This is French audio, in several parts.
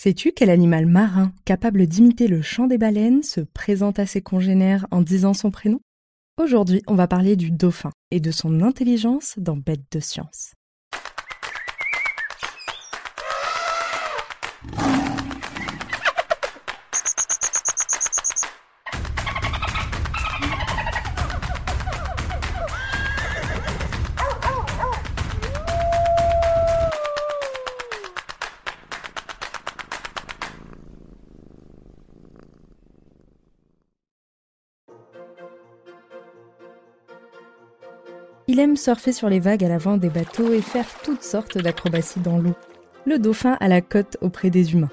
Sais-tu quel animal marin capable d'imiter le chant des baleines se présente à ses congénères en disant son prénom? Aujourd'hui, on va parler du dauphin et de son intelligence dans Bête de science. Il aime surfer sur les vagues à l'avant des bateaux et faire toutes sortes d'acrobaties dans l'eau. Le dauphin a la cote auprès des humains.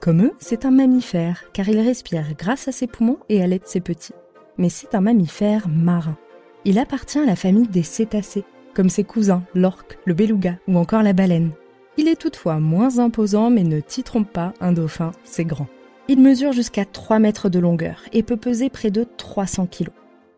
Comme eux, c'est un mammifère, car il respire grâce à ses poumons et à l'aide de ses petits. Mais c'est un mammifère marin. Il appartient à la famille des cétacés, comme ses cousins, l'orque, le beluga ou encore la baleine. Il est toutefois moins imposant, mais ne t'y trompe pas, un dauphin, c'est grand. Il mesure jusqu'à 3 mètres de longueur et peut peser près de 300 kilos.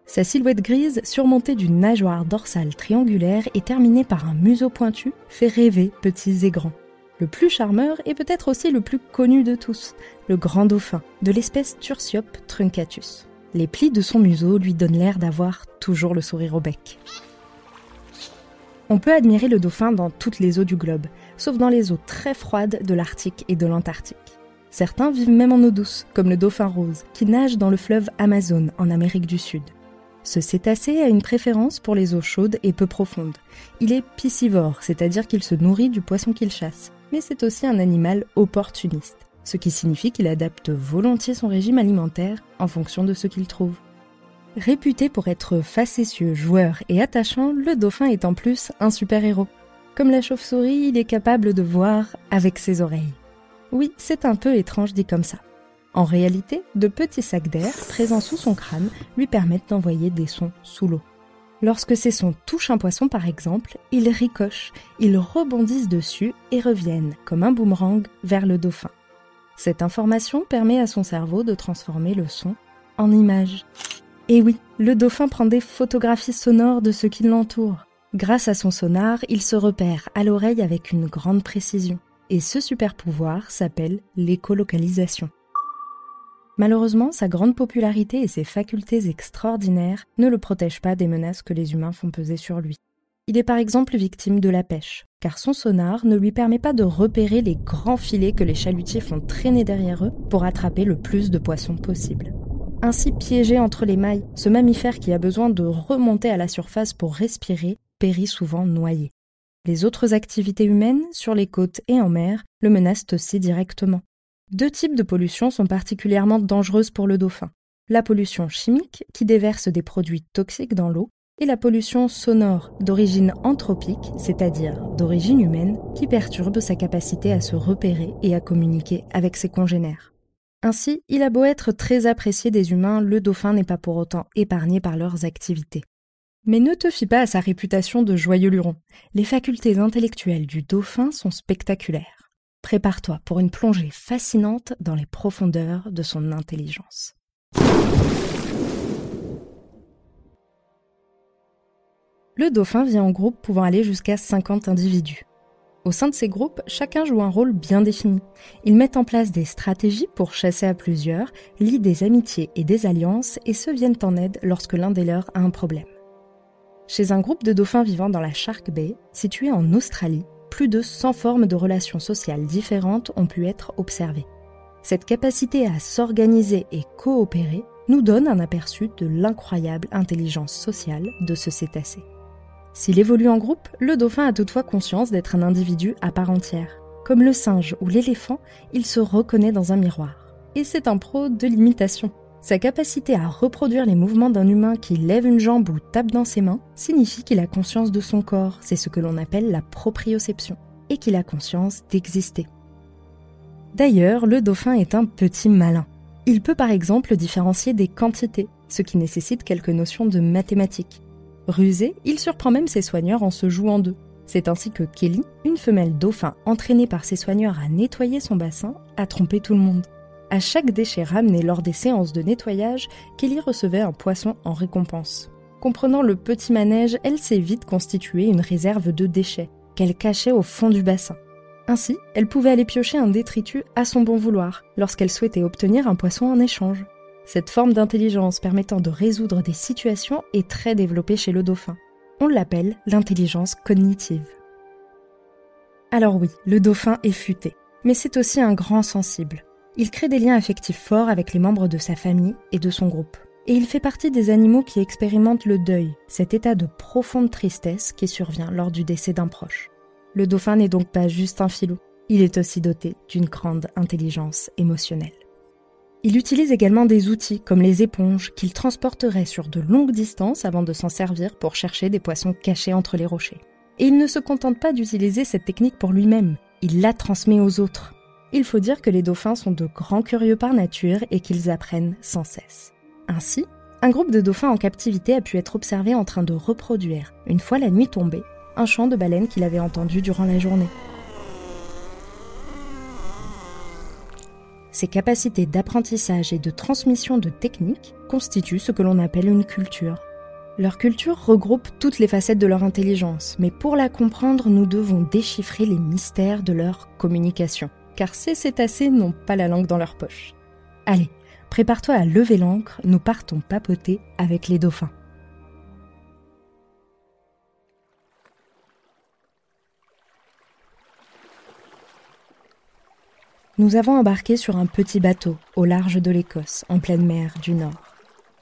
Sa silhouette grise, surmontée d'une nageoire dorsale triangulaire et terminée par un museau pointu, fait rêver petits et grands. Le plus charmeur est peut-être aussi le plus connu de tous, le grand dauphin, de l'espèce Tursiope truncatus. Les plis de son museau lui donnent l'air d'avoir toujours le sourire au bec. On peut admirer le dauphin dans toutes les eaux du globe, sauf dans les eaux très froides de l'Arctique et de l'Antarctique. Certains vivent même en eau douce, comme le dauphin rose, qui nage dans le fleuve Amazon en Amérique du Sud. Ce cétacé a une préférence pour les eaux chaudes et peu profondes. Il est piscivore, c'est-à-dire qu'il se nourrit du poisson qu'il chasse. Mais c'est aussi un animal opportuniste, ce qui signifie qu'il adapte volontiers son régime alimentaire en fonction de ce qu'il trouve. Réputé pour être facétieux, joueur et attachant, le dauphin est en plus un super-héros. Comme la chauve-souris, il est capable de voir avec ses oreilles. Oui, c'est un peu étrange dit comme ça. En réalité, de petits sacs d'air présents sous son crâne lui permettent d'envoyer des sons sous l'eau. Lorsque ces sons touchent un poisson par exemple, ils ricochent, ils rebondissent dessus et reviennent, comme un boomerang, vers le dauphin. Cette information permet à son cerveau de transformer le son en image. Et oui, le dauphin prend des photographies sonores de ce qui l'entoure. Grâce à son sonar, il se repère à l'oreille avec une grande précision. Et ce super pouvoir s'appelle l'écolocalisation. Malheureusement, sa grande popularité et ses facultés extraordinaires ne le protègent pas des menaces que les humains font peser sur lui. Il est par exemple victime de la pêche, car son sonar ne lui permet pas de repérer les grands filets que les chalutiers font traîner derrière eux pour attraper le plus de poissons possible. Ainsi piégé entre les mailles, ce mammifère qui a besoin de remonter à la surface pour respirer périt souvent noyé. Les autres activités humaines, sur les côtes et en mer, le menacent aussi directement. Deux types de pollution sont particulièrement dangereuses pour le dauphin. La pollution chimique, qui déverse des produits toxiques dans l'eau, et la pollution sonore d'origine anthropique, c'est-à-dire d'origine humaine, qui perturbe sa capacité à se repérer et à communiquer avec ses congénères. Ainsi, il a beau être très apprécié des humains, le dauphin n'est pas pour autant épargné par leurs activités. Mais ne te fie pas à sa réputation de joyeux luron. Les facultés intellectuelles du dauphin sont spectaculaires. Prépare-toi pour une plongée fascinante dans les profondeurs de son intelligence. Le dauphin vit en groupe pouvant aller jusqu'à 50 individus. Au sein de ces groupes, chacun joue un rôle bien défini. Ils mettent en place des stratégies pour chasser à plusieurs, lient des amitiés et des alliances et se viennent en aide lorsque l'un des leurs a un problème. Chez un groupe de dauphins vivant dans la Shark Bay, situé en Australie, plus de 100 formes de relations sociales différentes ont pu être observées. Cette capacité à s'organiser et coopérer nous donne un aperçu de l'incroyable intelligence sociale de ce cétacé. S'il évolue en groupe, le dauphin a toutefois conscience d'être un individu à part entière. Comme le singe ou l'éléphant, il se reconnaît dans un miroir. Et c'est un pro de l'imitation. Sa capacité à reproduire les mouvements d'un humain qui lève une jambe ou tape dans ses mains signifie qu'il a conscience de son corps, c'est ce que l'on appelle la proprioception, et qu'il a conscience d'exister. D'ailleurs, le dauphin est un petit malin. Il peut par exemple différencier des quantités, ce qui nécessite quelques notions de mathématiques. Rusé, il surprend même ses soigneurs en se jouant d'eux. C'est ainsi que Kelly, une femelle dauphin entraînée par ses soigneurs à nettoyer son bassin, a trompé tout le monde. À chaque déchet ramené lors des séances de nettoyage, Kelly recevait un poisson en récompense. Comprenant le petit manège, elle s'est vite constituée une réserve de déchets, qu'elle cachait au fond du bassin. Ainsi, elle pouvait aller piocher un détritus à son bon vouloir lorsqu'elle souhaitait obtenir un poisson en échange. Cette forme d'intelligence permettant de résoudre des situations est très développée chez le dauphin. On l'appelle l'intelligence cognitive. Alors oui, le dauphin est futé, mais c'est aussi un grand sensible. Il crée des liens affectifs forts avec les membres de sa famille et de son groupe. Et il fait partie des animaux qui expérimentent le deuil, cet état de profonde tristesse qui survient lors du décès d'un proche. Le dauphin n'est donc pas juste un filou, il est aussi doté d'une grande intelligence émotionnelle. Il utilise également des outils comme les éponges qu'il transporterait sur de longues distances avant de s'en servir pour chercher des poissons cachés entre les rochers. Et il ne se contente pas d'utiliser cette technique pour lui-même, il la transmet aux autres. Il faut dire que les dauphins sont de grands curieux par nature et qu'ils apprennent sans cesse. Ainsi, un groupe de dauphins en captivité a pu être observé en train de reproduire, une fois la nuit tombée, un chant de baleine qu'il avait entendu durant la journée. Ces capacités d'apprentissage et de transmission de techniques constituent ce que l'on appelle une culture. Leur culture regroupe toutes les facettes de leur intelligence, mais pour la comprendre, nous devons déchiffrer les mystères de leur communication, car ces cétacés n'ont pas la langue dans leur poche. Allez, prépare-toi à lever l'ancre, nous partons papoter avec les dauphins. Nous avons embarqué sur un petit bateau au large de l'Écosse, en pleine mer du Nord.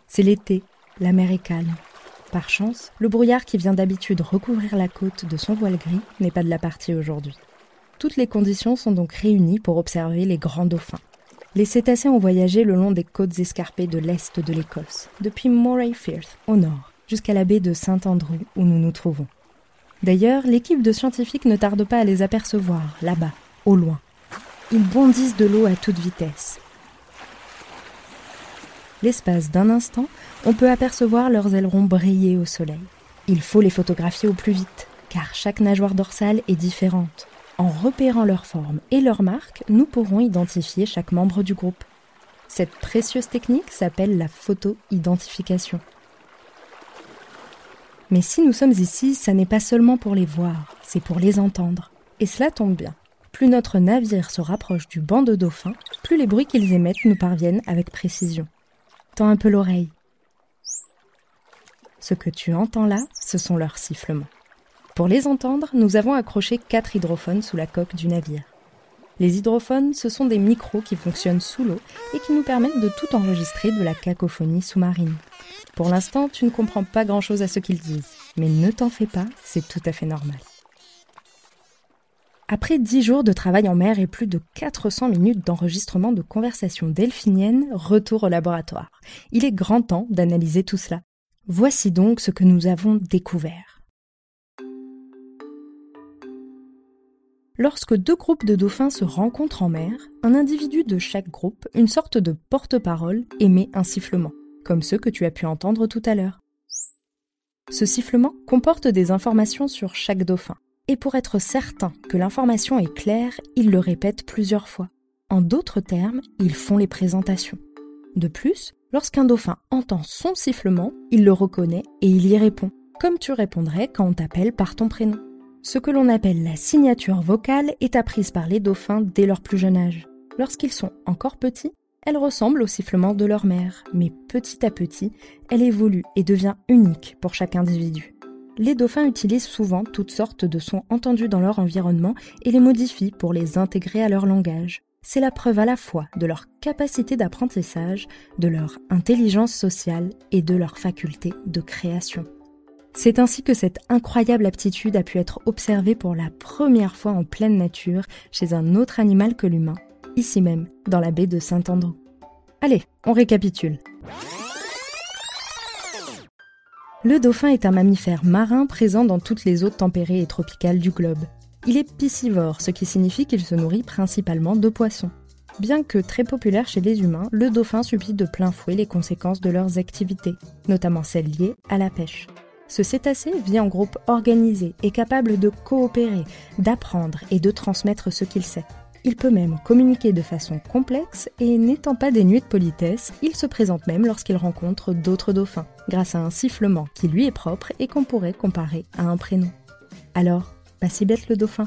C'est l'été, la mer est calme. Par chance, le brouillard qui vient d'habitude recouvrir la côte de son voile gris n'est pas de la partie aujourd'hui. Toutes les conditions sont donc réunies pour observer les grands dauphins. Les cétacés ont voyagé le long des côtes escarpées de l'est de l'Écosse, depuis Moray Firth au nord, jusqu'à la baie de Saint-Andrew où nous nous trouvons. D'ailleurs, l'équipe de scientifiques ne tarde pas à les apercevoir, là-bas, au loin, ils bondissent de l'eau à toute vitesse. L'espace d'un instant, on peut apercevoir leurs ailerons briller au soleil. Il faut les photographier au plus vite, car chaque nageoire dorsale est différente. En repérant leur forme et leur marque, nous pourrons identifier chaque membre du groupe. Cette précieuse technique s'appelle la photo-identification. Mais si nous sommes ici, ça n'est pas seulement pour les voir, c'est pour les entendre. Et cela tombe bien plus notre navire se rapproche du banc de dauphins, plus les bruits qu'ils émettent nous parviennent avec précision. Tends un peu l'oreille. Ce que tu entends là, ce sont leurs sifflements. Pour les entendre, nous avons accroché quatre hydrophones sous la coque du navire. Les hydrophones, ce sont des micros qui fonctionnent sous l'eau et qui nous permettent de tout enregistrer de la cacophonie sous-marine. Pour l'instant, tu ne comprends pas grand-chose à ce qu'ils disent, mais ne t'en fais pas, c'est tout à fait normal. Après dix jours de travail en mer et plus de 400 minutes d'enregistrement de conversations delphiniennes, retour au laboratoire. Il est grand temps d'analyser tout cela. Voici donc ce que nous avons découvert. Lorsque deux groupes de dauphins se rencontrent en mer, un individu de chaque groupe, une sorte de porte-parole, émet un sifflement, comme ceux que tu as pu entendre tout à l'heure. Ce sifflement comporte des informations sur chaque dauphin. Et pour être certain que l'information est claire, ils le répètent plusieurs fois. En d'autres termes, ils font les présentations. De plus, lorsqu'un dauphin entend son sifflement, il le reconnaît et il y répond, comme tu répondrais quand on t'appelle par ton prénom. Ce que l'on appelle la signature vocale est apprise par les dauphins dès leur plus jeune âge. Lorsqu'ils sont encore petits, elle ressemble au sifflement de leur mère, mais petit à petit, elle évolue et devient unique pour chaque individu les dauphins utilisent souvent toutes sortes de sons entendus dans leur environnement et les modifient pour les intégrer à leur langage. C'est la preuve à la fois de leur capacité d'apprentissage, de leur intelligence sociale et de leur faculté de création. C'est ainsi que cette incroyable aptitude a pu être observée pour la première fois en pleine nature chez un autre animal que l'humain, ici même, dans la baie de Saint-Andrew. Allez, on récapitule. Le dauphin est un mammifère marin présent dans toutes les eaux tempérées et tropicales du globe. Il est piscivore, ce qui signifie qu'il se nourrit principalement de poissons. Bien que très populaire chez les humains, le dauphin subit de plein fouet les conséquences de leurs activités, notamment celles liées à la pêche. Ce cétacé vit en groupe organisé et capable de coopérer, d'apprendre et de transmettre ce qu'il sait. Il peut même communiquer de façon complexe et n'étant pas dénué de politesse, il se présente même lorsqu'il rencontre d'autres dauphins, grâce à un sifflement qui lui est propre et qu'on pourrait comparer à un prénom. Alors, pas si bête le dauphin